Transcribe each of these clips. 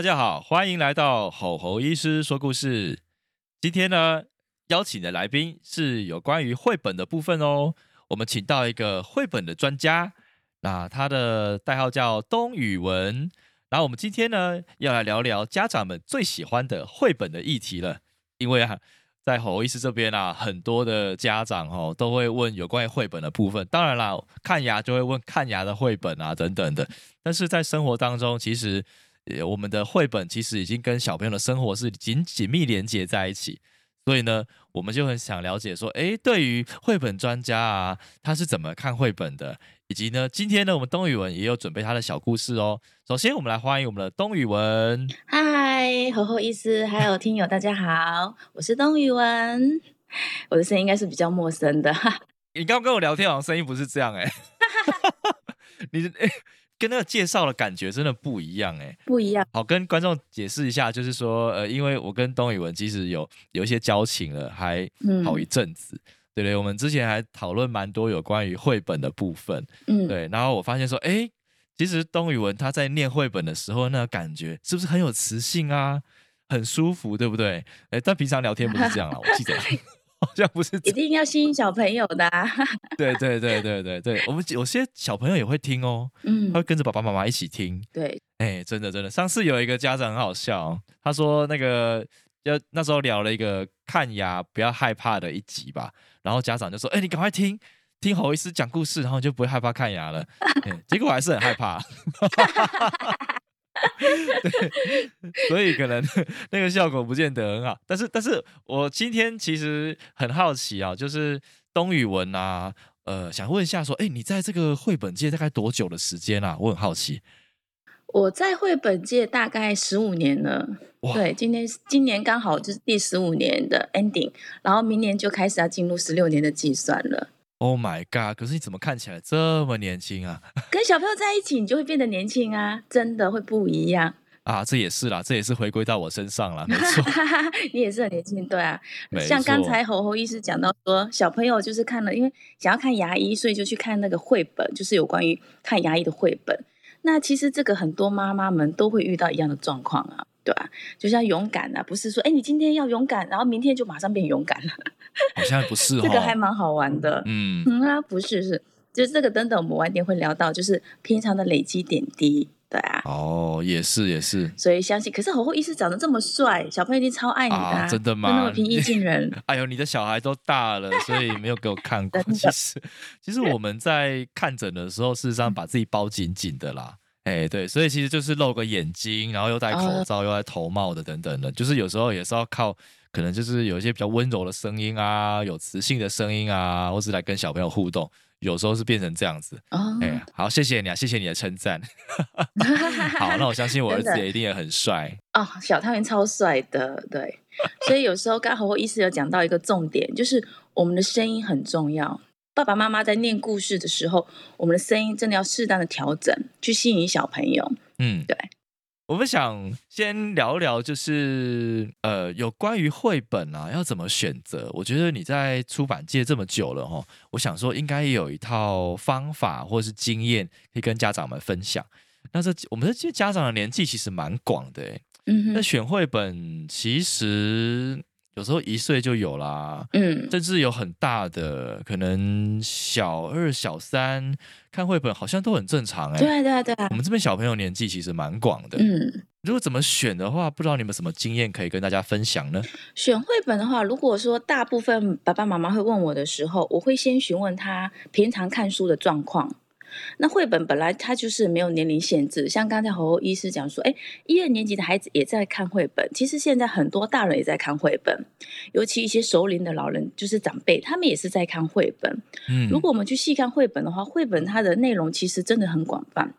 大家好，欢迎来到吼吼医师说故事。今天呢，邀请的来宾是有关于绘本的部分哦。我们请到一个绘本的专家，那他的代号叫东宇文。然后我们今天呢，要来聊聊家长们最喜欢的绘本的议题了。因为啊，在吼吼医师这边啊，很多的家长哦都会问有关于绘本的部分。当然啦，看牙就会问看牙的绘本啊等等的。但是在生活当中，其实我们的绘本其实已经跟小朋友的生活是紧紧密连接在一起，所以呢，我们就很想了解说，诶，对于绘本专家啊，他是怎么看绘本的？以及呢，今天呢，我们东宇文也有准备他的小故事哦。首先，我们来欢迎我们的东宇文。嗨，吼吼医师，还有听友，大家好，我是东宇文。我的声音应该是比较陌生的。你刚刚跟我聊天，好像声音不是这样哎。你诶。跟那个介绍的感觉真的不一样哎，不一样。好，跟观众解释一下，就是说，呃，因为我跟东宇文其实有有一些交情了，还好一阵子，对对？我们之前还讨论蛮多有关于绘本的部分，嗯，对。然后我发现说，哎，其实东宇文他在念绘本的时候，那个感觉是不是很有磁性啊，很舒服，对不对？哎，但平常聊天不是这样啊，我记得。好像不是一定要吸引小朋友的。对对对对对对，我们有些小朋友也会听哦，嗯，他会跟着爸爸妈妈一起听。对，哎，真的真的，上次有一个家长很好笑，他说那个要那时候聊了一个看牙不要害怕的一集吧，然后家长就说：“哎，你赶快听听侯医师讲故事，然后就不会害怕看牙了。”结果还是很害怕。对，所以可能 那个效果不见得很好。但是，但是我今天其实很好奇啊，就是东宇文啊，呃，想问一下，说，哎，你在这个绘本界大概多久的时间啊？我很好奇。我在绘本界大概十五年了。对，今天今年刚好就是第十五年的 ending，然后明年就开始要进入十六年的计算了。Oh my god！可是你怎么看起来这么年轻啊？跟小朋友在一起，你就会变得年轻啊，真的会不一样啊！这也是啦，这也是回归到我身上了，没错。你也是很年轻，对啊。像刚才侯侯医师讲到说，小朋友就是看了，因为想要看牙医，所以就去看那个绘本，就是有关于看牙医的绘本。那其实这个很多妈妈们都会遇到一样的状况啊。对吧？就像勇敢啊，不是说哎，你今天要勇敢，然后明天就马上变勇敢了。好像不是，哦这个还蛮好玩的。嗯嗯啊，不是是，就是这个等等，我们晚点会聊到，就是平常的累积点滴。对啊。哦，也是也是。所以相信，可是侯后医师长得这么帅，小朋友一定超爱你的，真的吗？那么平易近人。哎呦，你的小孩都大了，所以没有给我看过。其实，其实我们在看诊的时候，事实上把自己包紧紧的啦。哎，对，所以其实就是露个眼睛，然后又戴口罩，又戴头帽的等等的，就是有时候也是要靠，可能就是有一些比较温柔的声音啊，有磁性的声音啊，或是来跟小朋友互动，有时候是变成这样子。哎，好，谢谢你啊，谢谢你的称赞。好，那我相信我 儿子也一定也很帅哦，小汤圆超帅的，对。所以有时候刚好我医师有讲到一个重点，就是我们的声音很重要。爸爸妈妈在念故事的时候，我们的声音真的要适当的调整，去吸引小朋友。嗯，对。我们想先聊聊，就是呃，有关于绘本啊，要怎么选择？我觉得你在出版界这么久了哈，我想说应该有一套方法或是经验可以跟家长们分享。那这我们这些家长的年纪其实蛮广的，嗯，那选绘本其实。有时候一岁就有啦，嗯，甚至有很大的，可能小二、小三看绘本好像都很正常哎。对对对，我们这边小朋友年纪其实蛮广的，嗯，如果怎么选的话，不知道你们什么经验可以跟大家分享呢？选绘本的话，如果说大部分爸爸妈妈会问我的时候，我会先询问他平常看书的状况。那绘本本来它就是没有年龄限制，像刚才侯医师讲说，哎，一二年级的孩子也在看绘本。其实现在很多大人也在看绘本，尤其一些熟龄的老人，就是长辈，他们也是在看绘本。嗯，如果我们去细看绘本的话，绘本它的内容其实真的很广泛。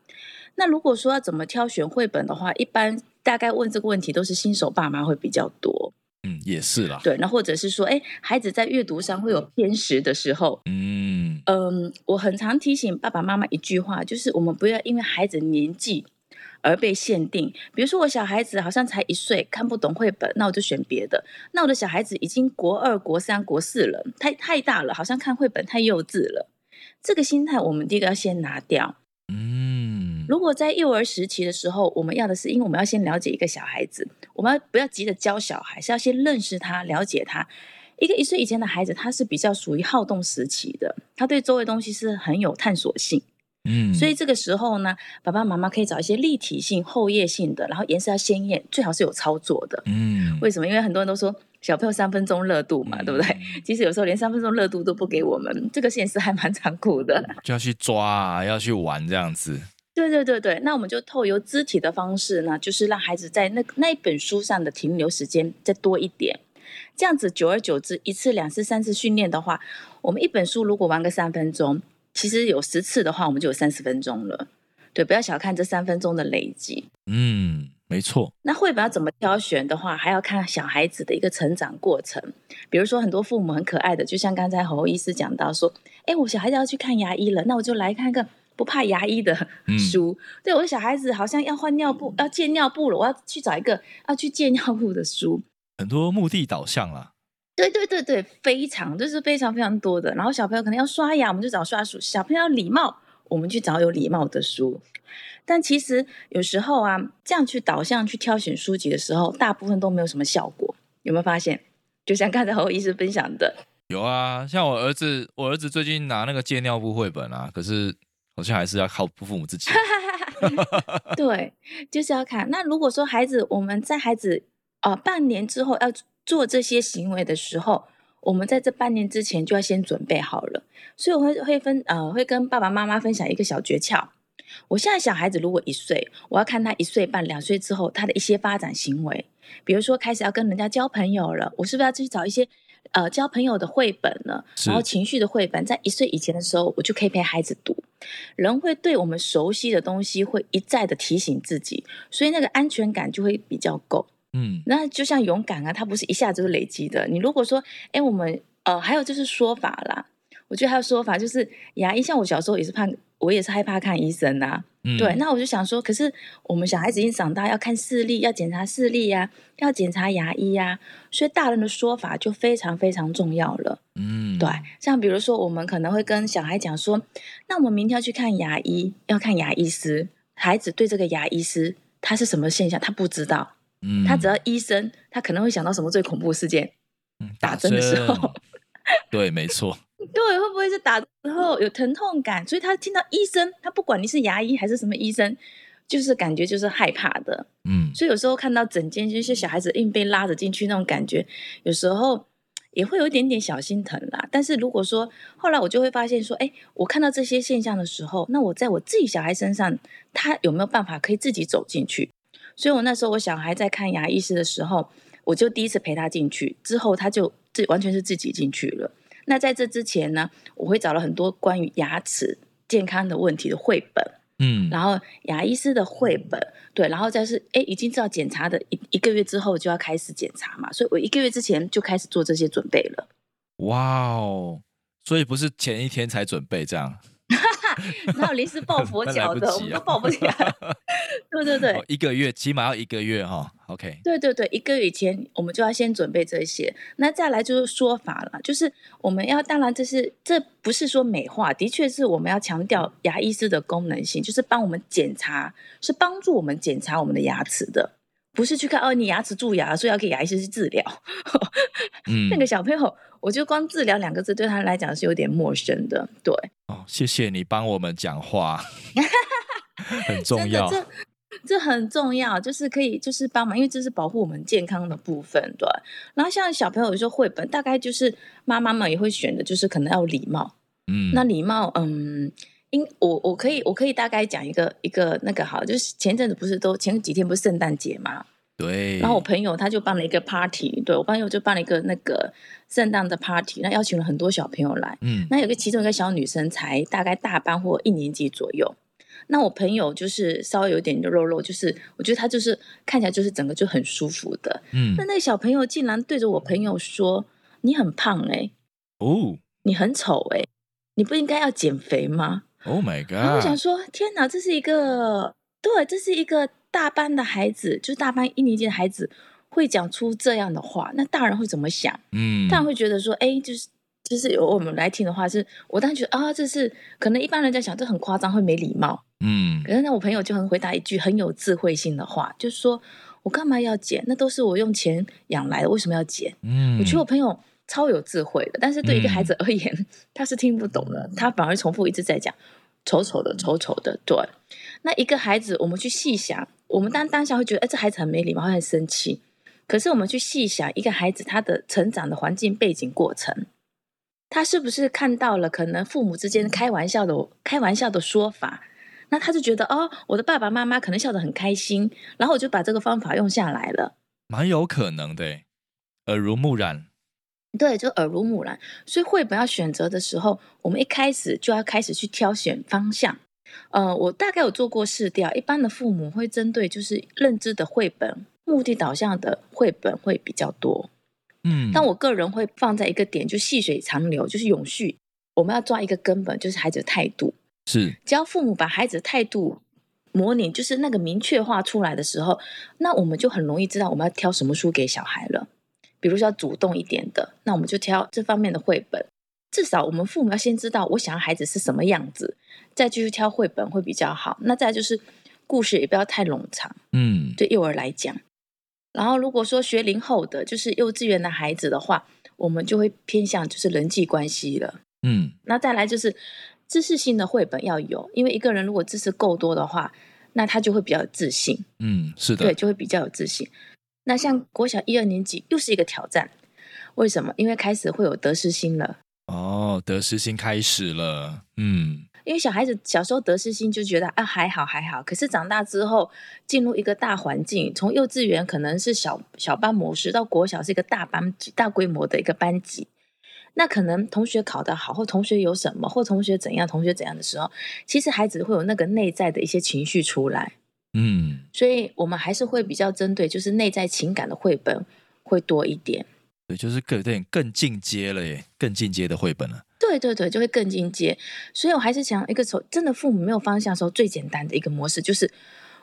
那如果说要怎么挑选绘本的话，一般大概问这个问题都是新手爸妈会比较多。嗯，也是啦。对，那或者是说，哎，孩子在阅读上会有偏食的时候。嗯嗯，我很常提醒爸爸妈妈一句话，就是我们不要因为孩子年纪而被限定。比如说，我小孩子好像才一岁，看不懂绘本，那我就选别的。那我的小孩子已经国二、国三、国四了，太太大了，好像看绘本太幼稚了。这个心态，我们第一个要先拿掉。嗯，如果在幼儿时期的时候，我们要的是，因为我们要先了解一个小孩子，我们要不要急着教小孩，是要先认识他，了解他。一个一岁以前的孩子，他是比较属于好动时期的，他对周围东西是很有探索性。嗯，所以这个时候呢，爸爸妈妈可以找一些立体性、厚叶性的，然后颜色要鲜艳，最好是有操作的。嗯，为什么？因为很多人都说。小朋友三分钟热度嘛，对不对？其实有时候连三分钟热度都不给我们，这个现实还蛮残酷的。就要去抓，啊要去玩这样子。对对对对，那我们就透由肢体的方式呢，就是让孩子在那那一本书上的停留时间再多一点。这样子久而久之，一次、两次、三次训练的话，我们一本书如果玩个三分钟，其实有十次的话，我们就有三十分钟了。对，不要小看这三分钟的累积。嗯。没错，那绘本要怎么挑选的话，还要看小孩子的一个成长过程。比如说，很多父母很可爱的，就像刚才侯医师讲到说：“哎，我小孩子要去看牙医了，那我就来看个不怕牙医的书。”对，我的小孩子好像要换尿布，要借尿布了，我要去找一个要去借尿布的书。很多目的导向啦。对对对对，非常就是非常非常多的。然后小朋友可能要刷牙，我们就找刷书；小朋友要礼貌，我们去找有礼貌的书。但其实有时候啊，这样去导向去挑选书籍的时候，大部分都没有什么效果。有没有发现？就像刚才侯医师分享的，有啊。像我儿子，我儿子最近拿那个借尿布绘本啊，可是好像还是要靠父母自己。对，就是要看。那如果说孩子，我们在孩子呃半年之后要做这些行为的时候，我们在这半年之前就要先准备好了。所以我会会分呃会跟爸爸妈妈分享一个小诀窍。我现在小孩子如果一岁，我要看他一岁半、两岁之后他的一些发展行为，比如说开始要跟人家交朋友了，我是不是要去找一些呃交朋友的绘本呢？然后情绪的绘本，在一岁以前的时候，我就可以陪孩子读。人会对我们熟悉的东西会一再的提醒自己，所以那个安全感就会比较够。嗯，那就像勇敢啊，它不是一下子就累积的。你如果说，哎，我们呃，还有就是说法啦，我觉得还有说法就是牙医，像我小时候也是怕。我也是害怕看医生呐，对，那我就想说，可是我们小孩子已经长大，要看视力，要检查视力呀，要检查牙医呀，所以大人的说法就非常非常重要了。嗯，对，像比如说，我们可能会跟小孩讲说，那我们明天要去看牙医，要看牙医师。孩子对这个牙医师他是什么现象，他不知道，嗯，他只要医生，他可能会想到什么最恐怖事件？打针的时候，对，没错。对，会不会是打之后有疼痛感？所以他听到医生，他不管你是牙医还是什么医生，就是感觉就是害怕的。嗯，所以有时候看到整间就是小孩子硬被拉着进去那种感觉，有时候也会有一点点小心疼啦。但是如果说后来我就会发现说，哎，我看到这些现象的时候，那我在我自己小孩身上，他有没有办法可以自己走进去？所以我那时候我小孩在看牙医师的时候，我就第一次陪他进去，之后他就自完全是自己进去了。那在这之前呢，我会找了很多关于牙齿健康的问题的绘本，嗯，然后牙医师的绘本，对，然后再是哎，已经知道检查的一一个月之后就要开始检查嘛，所以我一个月之前就开始做这些准备了。哇哦，所以不是前一天才准备这样。哪有临时抱佛 脚的？我们都抱不起来。对对对，一个月起码要一个月哈。OK。对对对，一个月以前我们就要先准备这些。那再来就是说法了，就是我们要当然这是这不是说美化，的确是我们要强调牙医师的功能性，就是帮我们检查，是帮助我们检查我们的牙齿的。不是去看哦，你牙齿蛀牙，所以要给牙医师去治疗。嗯，那个小朋友，我觉得光治疗两个字对他来讲是有点陌生的。对，哦，谢谢你帮我们讲话，很重要。这这很重要，就是可以就是帮忙，因为这是保护我们健康的部分。对，然后像小朋友有时候绘本，大概就是妈妈们也会选的，就是可能要礼貌。嗯，那礼貌，嗯。因我我可以我可以大概讲一个一个那个好，就是前阵子不是都前几天不是圣诞节嘛？对。然后我朋友他就办了一个 party，对我朋友就办了一个那个圣诞的 party，那邀请了很多小朋友来。嗯。那有个其中一个小女生才大概大班或一年级左右。那我朋友就是稍微有点肉肉，就是我觉得他就是看起来就是整个就很舒服的。嗯。那那个小朋友竟然对着我朋友说：“你很胖哎，哦，你很丑哎，你不应该要减肥吗？” Oh my god！我想说，天哪，这是一个对，这是一个大班的孩子，就是大班一年级的孩子会讲出这样的话，那大人会怎么想？嗯，大人会觉得说，哎，就是就是由我们来听的话，是我当然觉得啊，这是可能一般人在想，这很夸张，会没礼貌。嗯，可是那我朋友就很回答一句很有智慧性的话，就是说我干嘛要剪？那都是我用钱养来的，为什么要剪？嗯，我觉得我朋友超有智慧的，但是对一个孩子而言，他是听不懂的，他反而重复一直在讲。丑丑的，丑丑的，对。那一个孩子，我们去细想，我们当当下会觉得，哎，这孩子很没礼貌，会很生气。可是我们去细想，一个孩子他的成长的环境背景过程，他是不是看到了可能父母之间开玩笑的开玩笑的说法，那他就觉得，哦，我的爸爸妈妈可能笑得很开心，然后我就把这个方法用下来了，蛮有可能的，耳濡目染。对，就耳濡目染。所以绘本要选择的时候，我们一开始就要开始去挑选方向。呃，我大概有做过试调，一般的父母会针对就是认知的绘本、目的导向的绘本会比较多。嗯，但我个人会放在一个点，就细水长流，就是永续。我们要抓一个根本，就是孩子的态度。是，只要父母把孩子的态度模拟，就是那个明确化出来的时候，那我们就很容易知道我们要挑什么书给小孩了。比如说要主动一点的，那我们就挑这方面的绘本。至少我们父母要先知道我想要孩子是什么样子，再继续挑绘本会比较好。那再就是故事也不要太冗长，嗯，对幼儿来讲。然后如果说学龄后的就是幼稚园的孩子的话，我们就会偏向就是人际关系了，嗯。那再来就是知识性的绘本要有，因为一个人如果知识够多的话，那他就会比较有自信，嗯，是的，对，就会比较有自信。那像国小一二年级又是一个挑战，为什么？因为开始会有得失心了。哦，得失心开始了。嗯，因为小孩子小时候得失心就觉得啊还好还好，可是长大之后进入一个大环境，从幼稚园可能是小小班模式，到国小是一个大班级、大规模的一个班级，那可能同学考得好，或同学有什么，或同学怎样，同学怎样的时候，其实孩子会有那个内在的一些情绪出来。嗯，所以我们还是会比较针对，就是内在情感的绘本会多一点。对，就是更点更进阶了耶，更进阶的绘本了。对对对，就会更进阶。所以我还是想一个时候，真的父母没有方向的时候，最简单的一个模式就是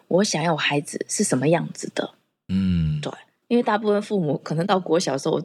我想要孩子是什么样子的。嗯，对，因为大部分父母可能到国小时候，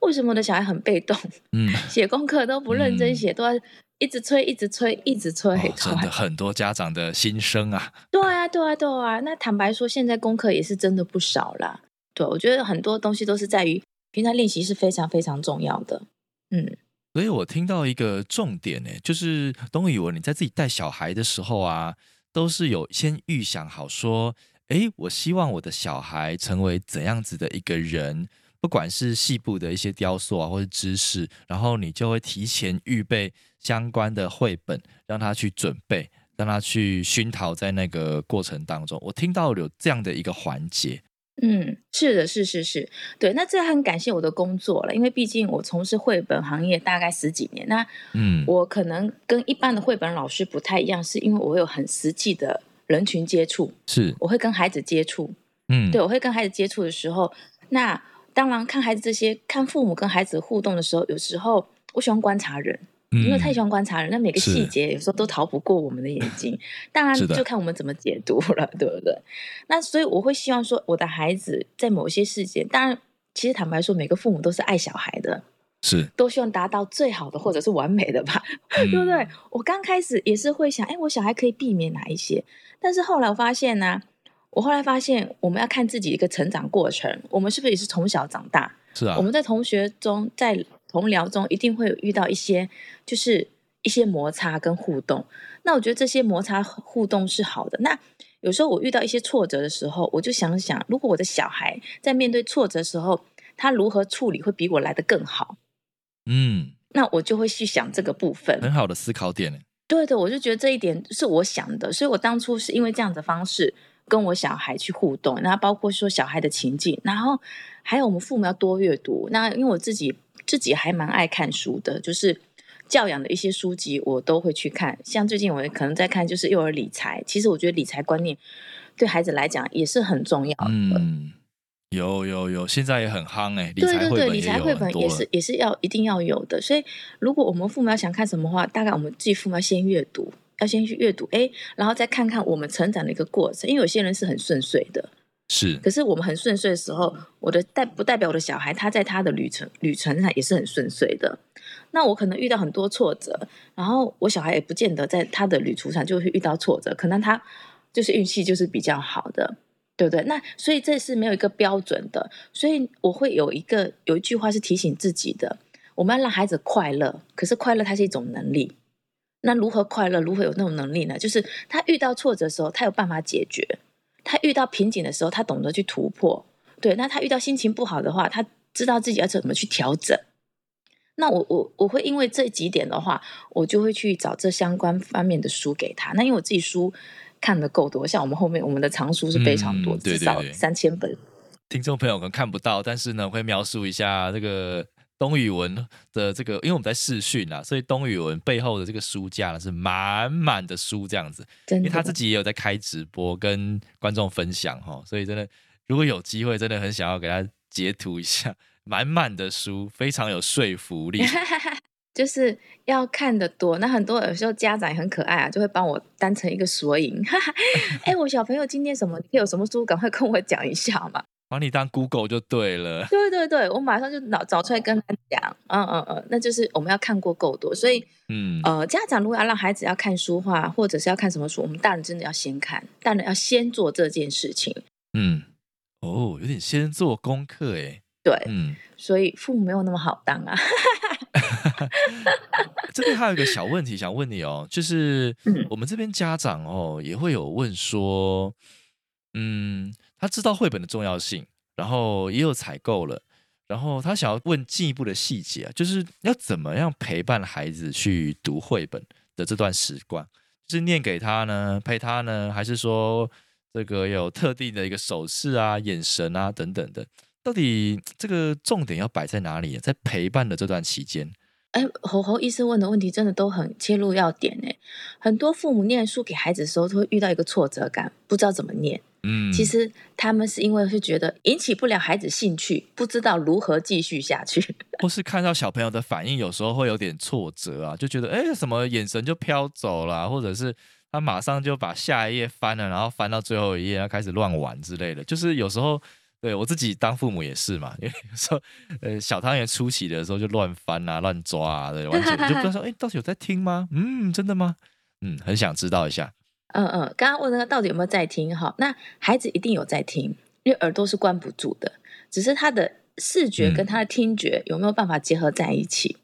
为什么我的小孩很被动？嗯，写功课都不认真写，都要。一直催，一直催，一直催，真的很多家长的心声啊！对啊，对啊，对啊。那坦白说，现在功课也是真的不少啦。对，我觉得很多东西都是在于平常练习是非常非常重要的。嗯，所以我听到一个重点呢，就是东宇文，你在自己带小孩的时候啊，都是有先预想好说，哎，我希望我的小孩成为怎样子的一个人。不管是细部的一些雕塑啊，或者知识，然后你就会提前预备相关的绘本，让他去准备，让他去熏陶在那个过程当中。我听到有这样的一个环节。嗯，是的，是是是，对。那这很感谢我的工作了，因为毕竟我从事绘本行业大概十几年。那嗯，我可能跟一般的绘本老师不太一样，是因为我有很实际的人群接触，是我会跟孩子接触。嗯，对，我会跟孩子接触的时候，那。当然，看孩子这些，看父母跟孩子互动的时候，有时候我喜欢观察人，因为太喜欢观察人，那每个细节有时候都逃不过我们的眼睛。当然，就看我们怎么解读了，对不对？那所以我会希望说，我的孩子在某些事件，当然，其实坦白说，每个父母都是爱小孩的，是都希望达到最好的或者是完美的吧，对不对？我刚开始也是会想，哎，我小孩可以避免哪一些？但是后来我发现呢。我后来发现，我们要看自己一个成长过程，我们是不是也是从小长大？是啊。我们在同学中，在同僚中，一定会有遇到一些，就是一些摩擦跟互动。那我觉得这些摩擦互动是好的。那有时候我遇到一些挫折的时候，我就想想，如果我的小孩在面对挫折的时候，他如何处理会比我来的更好？嗯，那我就会去想这个部分。很好的思考点。对的，我就觉得这一点是我想的，所以我当初是因为这样的方式跟我小孩去互动，那包括说小孩的情境，然后还有我们父母要多阅读。那因为我自己自己还蛮爱看书的，就是教养的一些书籍我都会去看。像最近我可能在看就是幼儿理财，其实我觉得理财观念对孩子来讲也是很重要的。有有有，现在也很夯哎，对对对，理财绘本也是也是要一定要有的。所以，如果我们父母要想看什么话，大概我们自己父母要先阅读，要先去阅读，哎，然后再看看我们成长的一个过程。因为有些人是很顺遂的，是，可是我们很顺遂的时候，我的代不代表我的小孩他在他的旅程旅程上也是很顺遂的。那我可能遇到很多挫折，然后我小孩也不见得在他的旅途上就会遇到挫折，可能他就是运气就是比较好的。对不对？那所以这是没有一个标准的，所以我会有一个有一句话是提醒自己的：我们要让孩子快乐，可是快乐它是一种能力。那如何快乐？如何有那种能力呢？就是他遇到挫折的时候，他有办法解决；他遇到瓶颈的时候，他懂得去突破。对，那他遇到心情不好的话，他知道自己要怎么去调整。那我我我会因为这几点的话，我就会去找这相关方面的书给他。那因为我自己书。看的够多，像我们后面我们的藏书是非常多，至少三千本。听众朋友可能看不到，但是呢，会描述一下这个东宇文的这个，因为我们在试训啊，所以东宇文背后的这个书架呢是满满的书这样子。因为他自己也有在开直播跟观众分享哈，所以真的如果有机会，真的很想要给他截图一下，满满的书，非常有说服力。就是要看的多，那很多有时候家长也很可爱啊，就会帮我当成一个索引。哎，我小朋友今天什么有什么书，赶快跟我讲一下嘛。把你当 Google 就对了。对对对，我马上就找找出来跟他讲。嗯嗯嗯，那就是我们要看过够多，所以嗯呃，家长如果要让孩子要看书画，或者是要看什么书，我们大人真的要先看，大人要先做这件事情。嗯，哦，有点先做功课哎。对，嗯，所以父母没有那么好当啊。这边还有一个小问题想问你哦，就是我们这边家长哦也会有问说，嗯，他知道绘本的重要性，然后也有采购了，然后他想要问进一步的细节，就是要怎么样陪伴孩子去读绘本的这段时光，是念给他呢，陪他呢，还是说这个有特定的一个手势啊、眼神啊等等的？到底这个重点要摆在哪里？在陪伴的这段期间，哎，猴猴医生问的问题真的都很切入要点哎。很多父母念书给孩子的时候，都会遇到一个挫折感，不知道怎么念。嗯，其实他们是因为是觉得引起不了孩子兴趣，不知道如何继续下去，或是看到小朋友的反应，有时候会有点挫折啊，就觉得哎，什么眼神就飘走了，或者是他马上就把下一页翻了，然后翻到最后一页，要开始乱玩之类的，就是有时候。对我自己当父母也是嘛，因 为有时候呃小汤圆初期的时候就乱翻啊、乱抓啊对，完全就不知道说哎，到底有在听吗？嗯，真的吗？嗯，很想知道一下。嗯嗯，刚刚问那个到底有没有在听？哈，那孩子一定有在听，因为耳朵是关不住的，只是他的视觉跟他的听觉有没有办法结合在一起？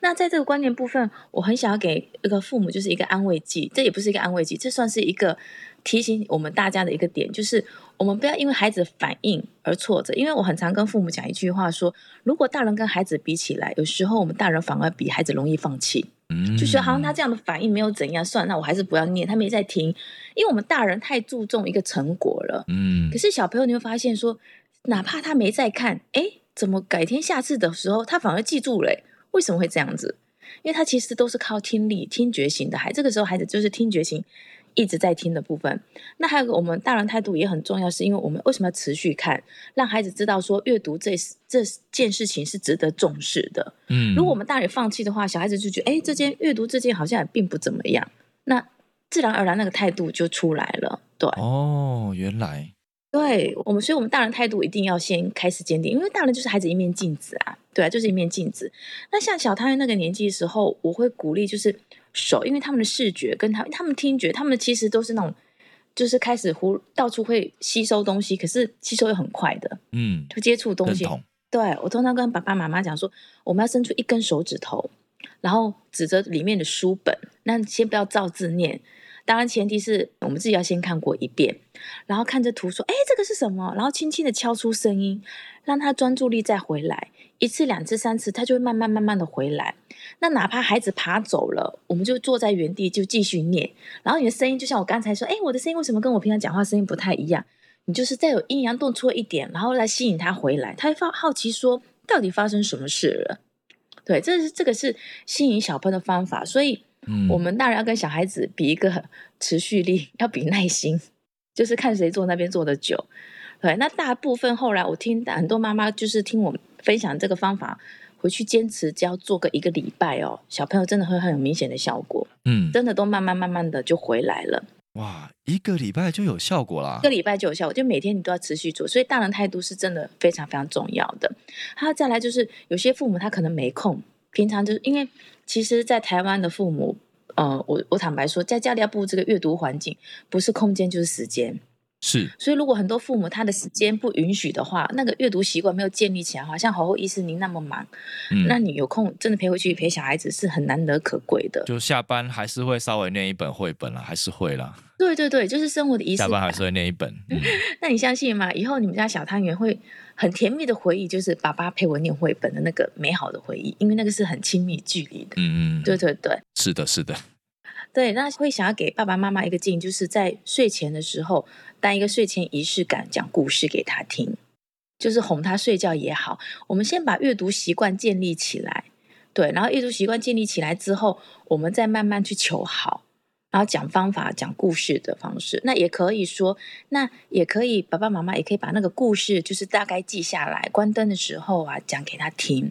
那在这个关键部分，我很想要给一个父母就是一个安慰剂，这也不是一个安慰剂，这算是一个提醒我们大家的一个点，就是。我们不要因为孩子反应而挫折，因为我很常跟父母讲一句话，说如果大人跟孩子比起来，有时候我们大人反而比孩子容易放弃，嗯，就得好像他这样的反应没有怎样，算那我还是不要念，他没在听，因为我们大人太注重一个成果了，嗯，可是小朋友你会发现说，哪怕他没在看，哎，怎么改天下次的时候他反而记住了？为什么会这样子？因为他其实都是靠听力、听觉型的孩，这个时候孩子就是听觉型。一直在听的部分，那还有个我们大人态度也很重要，是因为我们为什么要持续看，让孩子知道说阅读这这件事情是值得重视的。嗯，如果我们大人放弃的话，小孩子就觉得哎，这件阅读这件好像也并不怎么样，那自然而然那个态度就出来了。对，哦，原来。对我们，所以我们大人态度一定要先开始坚定，因为大人就是孩子一面镜子啊，对啊，就是一面镜子。那像小汤圆那个年纪的时候，我会鼓励就是手，因为他们的视觉跟他他们听觉，他们其实都是那种就是开始呼到处会吸收东西，可是吸收又很快的，嗯，就接触东西。对我通常跟爸爸妈妈讲说，我们要伸出一根手指头，然后指着里面的书本，那先不要照字念。当然前提是我们自己要先看过一遍，然后看着图说，哎，这个是什么？然后轻轻的敲出声音，让他专注力再回来，一次、两次、三次，他就会慢慢慢慢的回来。那哪怕孩子爬走了，我们就坐在原地就继续念。然后你的声音就像我刚才说，哎，我的声音为什么跟我平常讲话声音不太一样？你就是再有阴阳动错一点，然后来吸引他回来，他会发好奇说，到底发生什么事了？对，这是这个是吸引小朋友的方法。所以，我们大人要跟小孩子比一个持续力，要比耐心，就是看谁坐那边坐的久。对，那大部分后来我听很多妈妈就是听我分享这个方法。回去坚持，只要做个一个礼拜哦，小朋友真的会很有明显的效果。嗯，真的都慢慢慢慢的就回来了。哇，一个礼拜就有效果啦！一个礼拜就有效果，就每天你都要持续做。所以大人态度是真的非常非常重要的。还有再来就是，有些父母他可能没空，平常就是因为其实，在台湾的父母，呃，我我坦白说，在家里要布这个阅读环境，不是空间就是时间。是，所以如果很多父母他的时间不允许的话，那个阅读习惯没有建立起来，好像侯侯医师您那么忙，嗯，那你有空真的陪回去陪小孩子是很难得可贵的。就下班还是会稍微念一本绘本啦，还是会啦。对对对，就是生活的仪式。下班还是会念一本。那你相信吗？以后你们家小汤圆会很甜蜜的回忆，就是爸爸陪我念绘本的那个美好的回忆，因为那个是很亲密距离的。嗯嗯，对对对，是的，是的。对，那会想要给爸爸妈妈一个建议，就是在睡前的时候，当一个睡前仪式感，讲故事给他听，就是哄他睡觉也好。我们先把阅读习惯建立起来，对，然后阅读习惯建立起来之后，我们再慢慢去求好，然后讲方法、讲故事的方式。那也可以说，那也可以，爸爸妈妈也可以把那个故事，就是大概记下来，关灯的时候啊，讲给他听。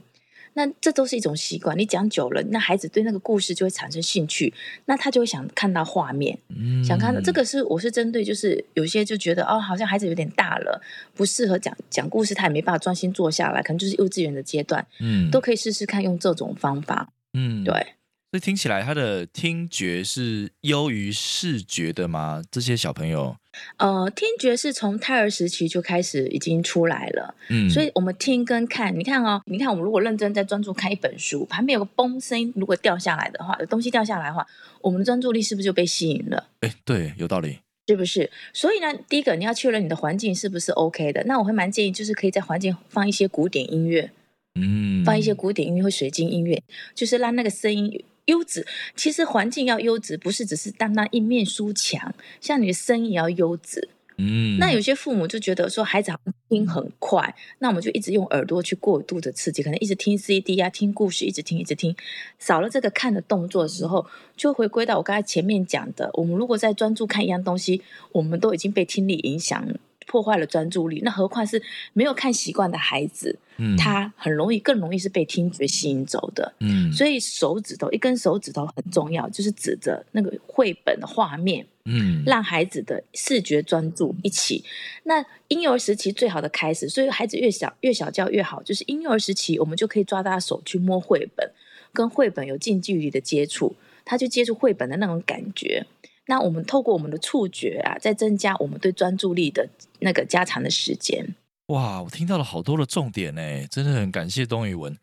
那这都是一种习惯，你讲久了，那孩子对那个故事就会产生兴趣，那他就会想看到画面，嗯想看到这个是我是针对，就是有些就觉得哦，好像孩子有点大了，不适合讲讲故事，他也没办法专心坐下来，可能就是幼稚园的阶段，嗯，都可以试试看用这种方法，嗯，对。所以听起来他的听觉是优于视觉的吗？这些小朋友，呃，听觉是从胎儿时期就开始已经出来了。嗯，所以我们听跟看，你看哦，你看我们如果认真在专注看一本书，旁边有个嘣声音，如果掉下来的话，有东西掉下来的话，我们的专注力是不是就被吸引了？哎，对，有道理，是不是？所以呢，第一个你要确认你的环境是不是 OK 的。那我会蛮建议，就是可以在环境放一些古典音乐，嗯，放一些古典音乐或水晶音乐，就是让那个声音。优质，其实环境要优质，不是只是单单一面书墙，像你的声音也要优质。嗯，那有些父母就觉得说孩子听很快，那我们就一直用耳朵去过度的刺激，可能一直听 CD 啊，听故事，一直听一直听，少了这个看的动作的时候，就回归到我刚才前面讲的，我们如果在专注看一样东西，我们都已经被听力影响。破坏了专注力，那何况是没有看习惯的孩子，嗯，他很容易更容易是被听觉吸引走的，嗯，所以手指头一根手指头很重要，就是指着那个绘本的画面，嗯，让孩子的视觉专注一起。那婴幼儿时期最好的开始，所以孩子越小越小教越好，就是婴幼儿时期我们就可以抓他手去摸绘本，跟绘本有近距离的接触，他就接触绘本的那种感觉。那我们透过我们的触觉啊，在增加我们对专注力的那个加长的时间。哇，我听到了好多的重点呢，真的很感谢东宇文。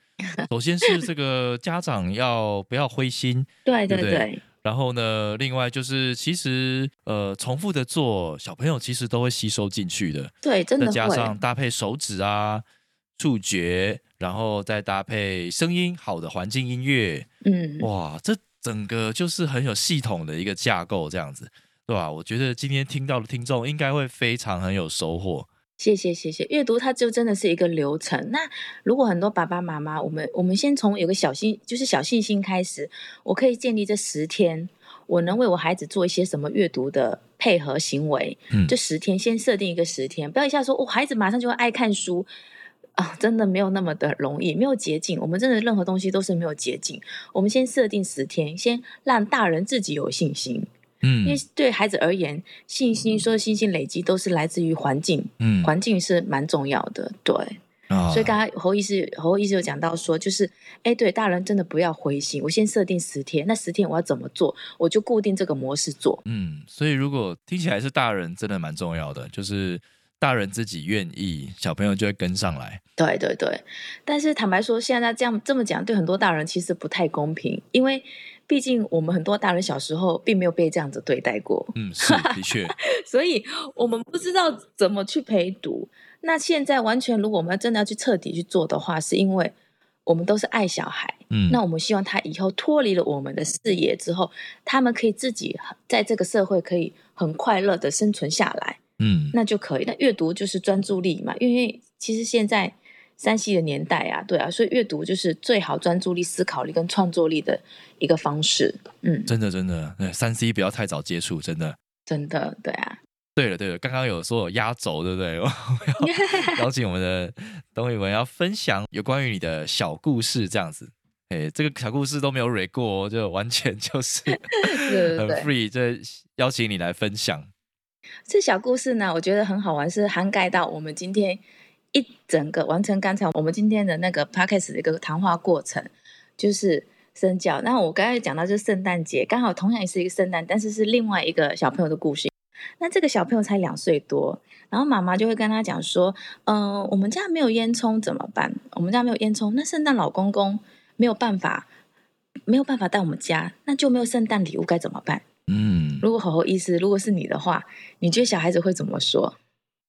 首先是这个 家长要不要灰心，对对对。然后呢，另外就是其实呃，重复的做，小朋友其实都会吸收进去的。对，真的再加上搭配手指啊、触觉，然后再搭配声音好的环境音乐，嗯，哇，这。整个就是很有系统的一个架构，这样子，对吧？我觉得今天听到的听众应该会非常很有收获。谢谢谢谢，阅读它就真的是一个流程。那如果很多爸爸妈妈，我们我们先从有个小信，就是小信心开始，我可以建立这十天，我能为我孩子做一些什么阅读的配合行为？嗯，这十天先设定一个十天，不要一下说，我孩子马上就会爱看书。啊，真的没有那么的容易，没有捷径。我们真的任何东西都是没有捷径。我们先设定十天，先让大人自己有信心。嗯，因为对孩子而言，信心说信心累积都是来自于环境。嗯，环境是蛮重要的。对，所以刚刚侯医师侯医师有讲到说，就是哎，对，大人真的不要灰心。我先设定十天，那十天我要怎么做，我就固定这个模式做。嗯，所以如果听起来是大人，真的蛮重要的，就是。大人自己愿意，小朋友就会跟上来。对对对，但是坦白说，现在这样这么讲，对很多大人其实不太公平，因为毕竟我们很多大人小时候并没有被这样子对待过。嗯，是的确，所以我们不知道怎么去陪读。那现在完全，如果我们真的要去彻底去做的话，是因为我们都是爱小孩。嗯，那我们希望他以后脱离了我们的视野之后，他们可以自己在这个社会可以很快乐的生存下来。嗯，那就可以。那阅读就是专注力嘛，因为其实现在山西的年代啊，对啊，所以阅读就是最好专注力、思考力跟创作力的一个方式。嗯，真的真的，三 C 不要太早接触，真的真的对啊。对了对了，刚刚有说有压轴，对不对？邀请我们的董宇文要分享有关于你的小故事，这样子。哎，这个小故事都没有蕊过，就完全就是很 free，就邀请你来分享。这小故事呢，我觉得很好玩，是涵盖到我们今天一整个完成刚才我们今天的那个 podcast 的一个谈话过程，就是身教。那我刚才讲到就是圣诞节，刚好同样也是一个圣诞，但是是另外一个小朋友的故事。那这个小朋友才两岁多，然后妈妈就会跟他讲说：“嗯，我们家没有烟囱怎么办？我们家没有烟囱，那圣诞老公公没有办法，没有办法到我们家，那就没有圣诞礼物该怎么办？”嗯，如果好好意思，如果是你的话，你觉得小孩子会怎么说？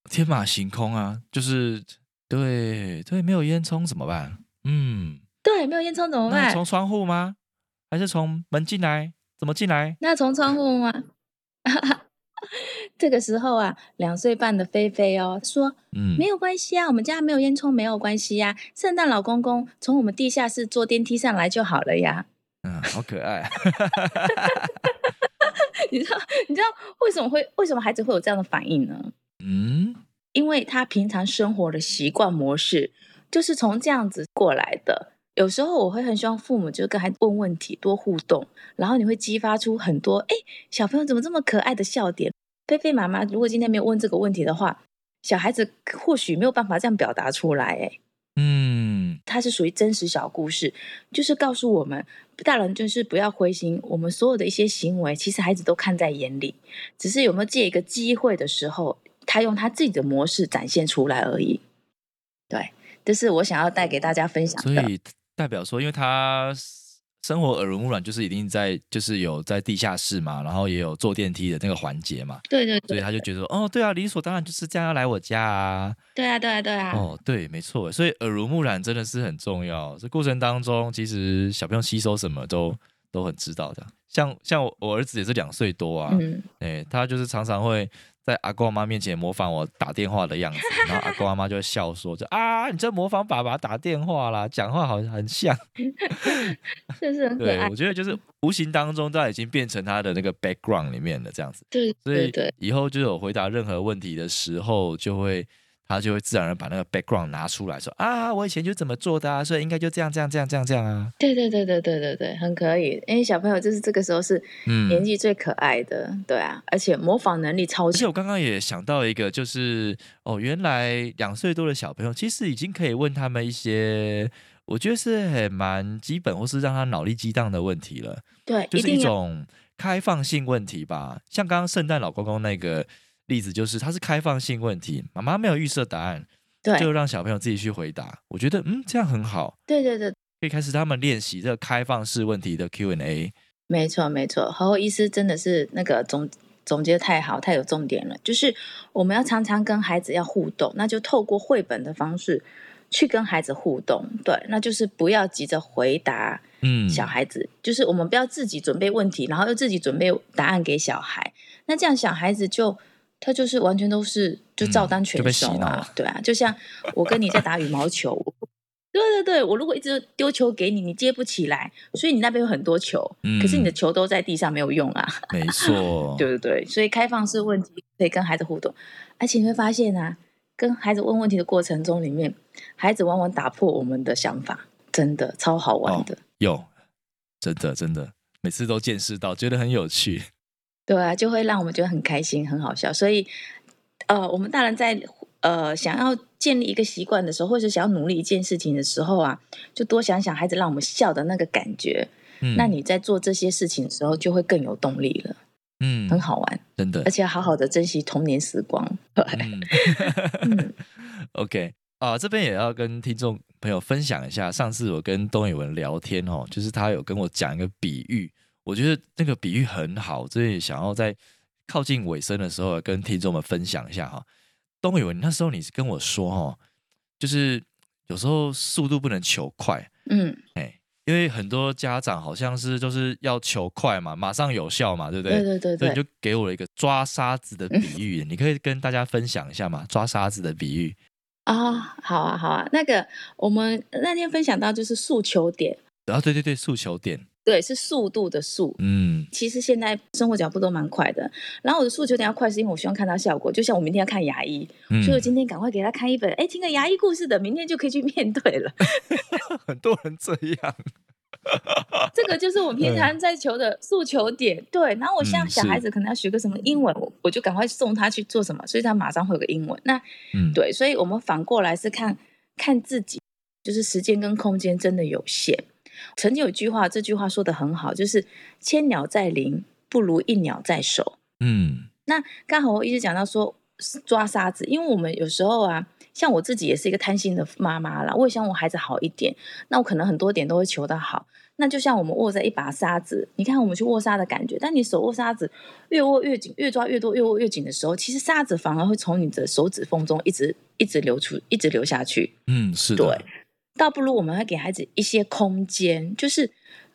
天马行空啊，就是对对，没有烟囱怎么办？嗯，对，没有烟囱怎么办？从窗户吗？还是从门进来？怎么进来？那从窗户吗？这个时候啊，两岁半的菲菲哦说：“嗯，没有关系啊，我们家没有烟囱，没有关系呀。圣诞老公公从我们地下室坐电梯上来就好了呀。”嗯，好可爱。你知道你知道为什么会为什么孩子会有这样的反应呢？嗯，因为他平常生活的习惯模式就是从这样子过来的。有时候我会很希望父母就跟孩子问问题，多互动，然后你会激发出很多哎，小朋友怎么这么可爱的笑点。菲菲妈妈如果今天没有问这个问题的话，小孩子或许没有办法这样表达出来。哎，嗯，它是属于真实小故事，就是告诉我们。大人就是不要灰心，我们所有的一些行为，其实孩子都看在眼里，只是有没有借一个机会的时候，他用他自己的模式展现出来而已。对，这是我想要带给大家分享的。所以代表说，因为他。生活耳濡目染，就是一定在，就是有在地下室嘛，然后也有坐电梯的那个环节嘛。对对。所以他就觉得，哦，对啊，理所当然就是这样要来我家啊。对啊，对啊，对啊。哦，对，没错。所以耳濡目染真的是很重要。这过程当中，其实小朋友吸收什么都都很知道的。像像我我儿子也是两岁多啊，哎，他就是常常会。在阿公阿妈面前模仿我打电话的样子，然后阿公阿妈就会笑说：“就啊，你这模仿爸爸打电话啦，讲话好像很像，是不是很可爱？”对，我觉得就是无形当中，他已经变成他的那个 background 里面了，这样子。对，所以以后就有回答任何问题的时候，就会。他就会自然而然把那个 background 拿出来说啊，我以前就怎么做的啊，所以应该就这样这样这样这样这样啊。对对对对对对对，很可以，因为小朋友就是这个时候是年纪最可爱的，对啊，而且模仿能力超强。而且我刚刚也想到一个，就是哦，原来两岁多的小朋友其实已经可以问他们一些，我觉得是很蛮基本或是让他脑力激荡的问题了。对，就是一种开放性问题吧，像刚刚圣诞老公公那个。例子就是，它是开放性问题，妈妈没有预设答案，对，就让小朋友自己去回答。我觉得，嗯，这样很好。对对对，可以开始他们练习这个开放式问题的 Q&A。没错没错，何后医师真的是那个总总结太好，太有重点了。就是我们要常常跟孩子要互动，那就透过绘本的方式去跟孩子互动。对，那就是不要急着回答。嗯，小孩子就是我们不要自己准备问题，然后又自己准备答案给小孩。那这样小孩子就。他就是完全都是就照单全收啊，对啊，就像我跟你在打羽毛球，对对对，我如果一直丢球给你，你接不起来，所以你那边有很多球，可是你的球都在地上没有用啊，没错，对对对，所以开放式问题可以跟孩子互动，而且你会发现啊，跟孩子问问题的过程中里面，孩子往往打破我们的想法，真的超好玩的，有，真的真的，每次都见识到，觉得很有趣。对啊，就会让我们觉得很开心、很好笑。所以，呃，我们大人在呃想要建立一个习惯的时候，或者想要努力一件事情的时候啊，就多想想孩子让我们笑的那个感觉。嗯，那你在做这些事情的时候，就会更有动力了。嗯，很好玩，真的，而且要好好的珍惜童年时光。嗯，OK 啊，这边也要跟听众朋友分享一下，上次我跟东宇文聊天哦，就是他有跟我讲一个比喻。我觉得那个比喻很好，所以想要在靠近尾声的时候跟听众们分享一下哈。东宇，那时候你是跟我说哈，就是有时候速度不能求快，嗯，哎，因为很多家长好像是就是要求快嘛，马上有效嘛，对不对？对对对。所以就给我了一个抓沙子的比喻，你可以跟大家分享一下嘛？抓沙子的比喻啊，好啊，好啊。那个我们那天分享到就是诉求点。啊，对对对，诉求点，对，是速度的速。嗯，其实现在生活脚步都蛮快的。然后我的诉求点要快，是因为我希望看到效果。就像我明天要看牙医，所以我今天赶快给他看一本，哎，听个牙医故事的，明天就可以去面对了。很多人这样，这个就是我平常在求的诉求点。对，然后我像小孩子可能要学个什么英文，我我就赶快送他去做什么，所以他马上会有个英文。那，嗯，对，所以我们反过来是看看自己，就是时间跟空间真的有限。曾经有句话，这句话说的很好，就是“千鸟在林，不如一鸟在手”。嗯，那刚好我一直讲到说抓沙子，因为我们有时候啊，像我自己也是一个贪心的妈妈啦，我也想我孩子好一点，那我可能很多点都会求得好。那就像我们握在一把沙子，你看我们去握沙的感觉，但你手握沙子越握越紧，越抓越多，越握越紧的时候，其实沙子反而会从你的手指缝中一直一直流出，一直流下去。嗯，是的。对。倒不如我们会给孩子一些空间，就是，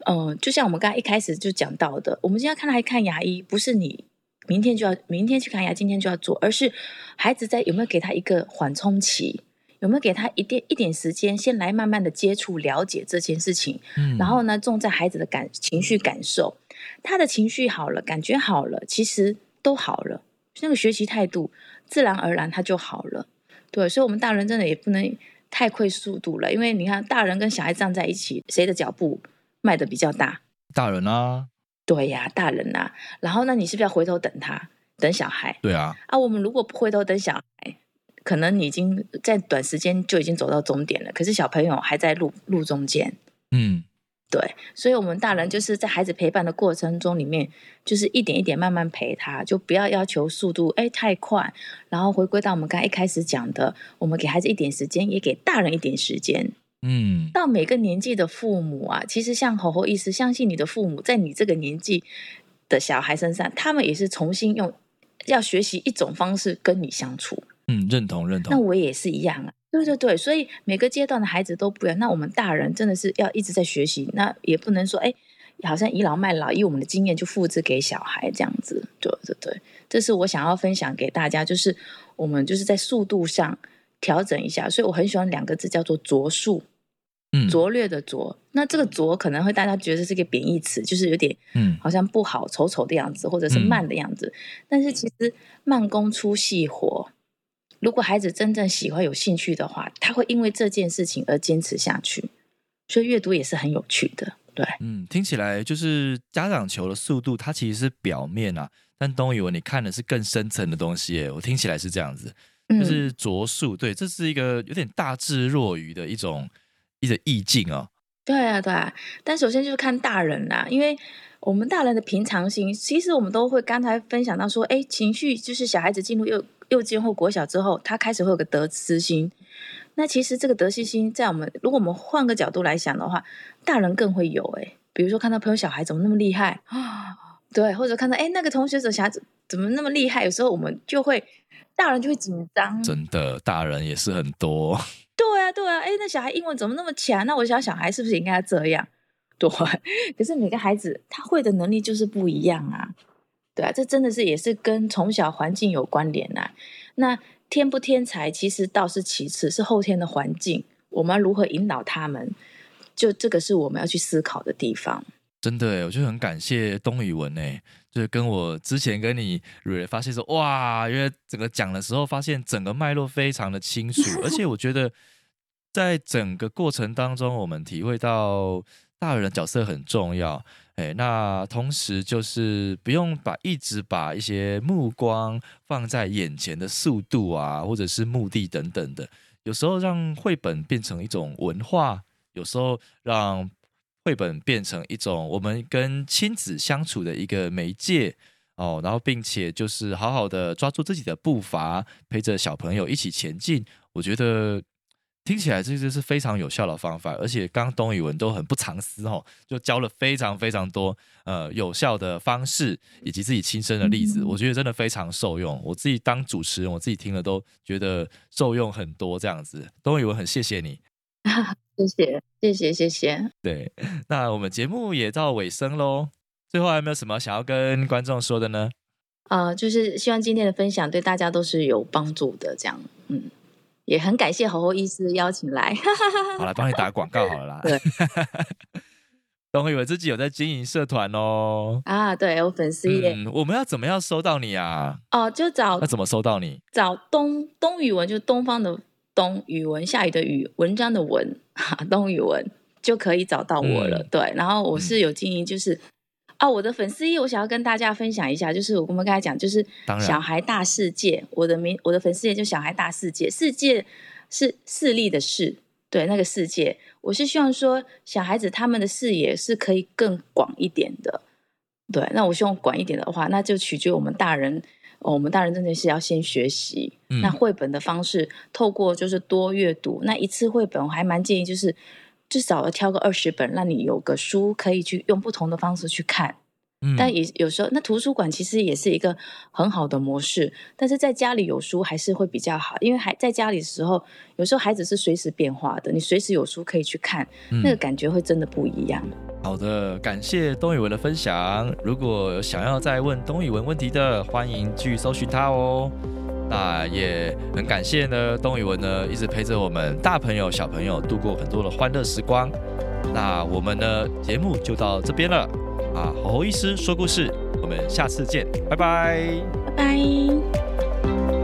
嗯，就像我们刚才一开始就讲到的，我们现在看他看牙医，不是你明天就要明天去看牙，今天就要做，而是孩子在有没有给他一个缓冲期，有没有给他一点一点时间，先来慢慢的接触了解这件事情，嗯，然后呢，重在孩子的感情绪感受，他的情绪好了，感觉好了，其实都好了，那个学习态度自然而然他就好了，对，所以我们大人真的也不能。太快速度了，因为你看，大人跟小孩站在一起，谁的脚步迈的比较大？大人啊。对呀，大人呐。然后，那你是不是要回头等他，等小孩？对啊。啊，我们如果不回头等小孩，可能你已经在短时间就已经走到终点了。可是小朋友还在路路中间。嗯。对，所以，我们大人就是在孩子陪伴的过程中里面，就是一点一点慢慢陪他，就不要要求速度哎太快。然后回归到我们刚才一开始讲的，我们给孩子一点时间，也给大人一点时间。嗯，到每个年纪的父母啊，其实像吼吼意思，相信你的父母在你这个年纪的小孩身上，他们也是重新用要学习一种方式跟你相处。嗯，认同认同。那我也是一样啊。对对对，所以每个阶段的孩子都不一样。那我们大人真的是要一直在学习，那也不能说哎，好像倚老卖老，以我们的经验就复制给小孩这样子。对对对，这是我想要分享给大家，就是我们就是在速度上调整一下。所以我很喜欢两个字叫做“拙速”，嗯，拙劣的拙。那这个“拙”可能会大家觉得是个贬义词，就是有点嗯，好像不好、丑丑的样子，或者是慢的样子。但是其实慢工出细活。如果孩子真正喜欢、有兴趣的话，他会因为这件事情而坚持下去。所以阅读也是很有趣的，对。嗯，听起来就是家长求的速度，它其实是表面啊。但东宇文，你看的是更深层的东西耶。我听起来是这样子，就是着数。对，这是一个有点大智若愚的一种一种意境哦。对啊，对啊。但首先就是看大人啦，因为我们大人的平常心，其实我们都会刚才分享到说，哎，情绪就是小孩子进入幼。幼稚园或国小之后，他开始会有个得失心。那其实这个得失心，在我们如果我们换个角度来想的话，大人更会有哎。比如说看到朋友小孩怎么那么厉害啊，对，或者看到哎那个同学的小孩子怎么那么厉害，有时候我们就会大人就会紧张。真的，大人也是很多。对啊，对啊，哎，那小孩英文怎么那么强？那我想小孩是不是应该这样？对，可是每个孩子他会的能力就是不一样啊。对啊，这真的是也是跟从小环境有关联呐。那天不天才其实倒是其次，是后天的环境，我们要如何引导他们，就这个是我们要去思考的地方。真的，我就很感谢东宇文诶，就是跟我之前跟你发现说，哇，因为整个讲的时候发现整个脉络非常的清楚，而且我觉得在整个过程当中，我们体会到大人的角色很重要。哎，那同时就是不用把一直把一些目光放在眼前的速度啊，或者是目的等等的。有时候让绘本变成一种文化，有时候让绘本变成一种我们跟亲子相处的一个媒介哦。然后，并且就是好好的抓住自己的步伐，陪着小朋友一起前进。我觉得听起来这就是非常有效的方法，而且刚东宇文都很不藏私哦，就教了非常非常多呃有效的方式，以及自己亲身的例子，我觉得真的非常受用。我自己当主持人，我自己听了都觉得受用很多。这样子，东宇文很谢谢你，谢谢谢谢谢谢。对，那我们节目也到尾声喽，最后还有没有什么想要跟观众说的呢？啊，就是希望今天的分享对大家都是有帮助的，这样，嗯。也很感谢侯侯医师邀请来，好了，帮你打广告好了啦。对，东以为自己有在经营社团哦。啊，对，有粉丝页。我们要怎么样收到你啊？哦，就找那怎么收到你？找东东语文，就是东方的东语文，下雨的雨，文章的文，哈 东语文就可以找到我了。对，然后我是有经营，就是。啊，我的粉丝页，我想要跟大家分享一下，就是我们刚才讲，就是小孩大世界，我的名，我的粉丝页就小孩大世界，世界是势力的视，对，那个世界，我是希望说小孩子他们的视野是可以更广一点的，对，那我希望广一点的话，那就取决我们大人，哦我们大人真的是要先学习，那绘本的方式，透过就是多阅读，那一次绘本我还蛮建议就是。至少要挑个二十本，让你有个书可以去用不同的方式去看。但也有时候，那图书馆其实也是一个很好的模式。但是在家里有书还是会比较好，因为还在家里的时候，有时候孩子是随时变化的，你随时有书可以去看，那个感觉会真的不一样。好的，感谢东宇文的分享。如果想要再问东宇文问题的，欢迎去搜寻他哦。那也很感谢呢，东宇文呢一直陪着我们大朋友小朋友度过很多的欢乐时光。那我们的节目就到这边了啊，吼吼医师说故事，我们下次见，拜拜，拜拜。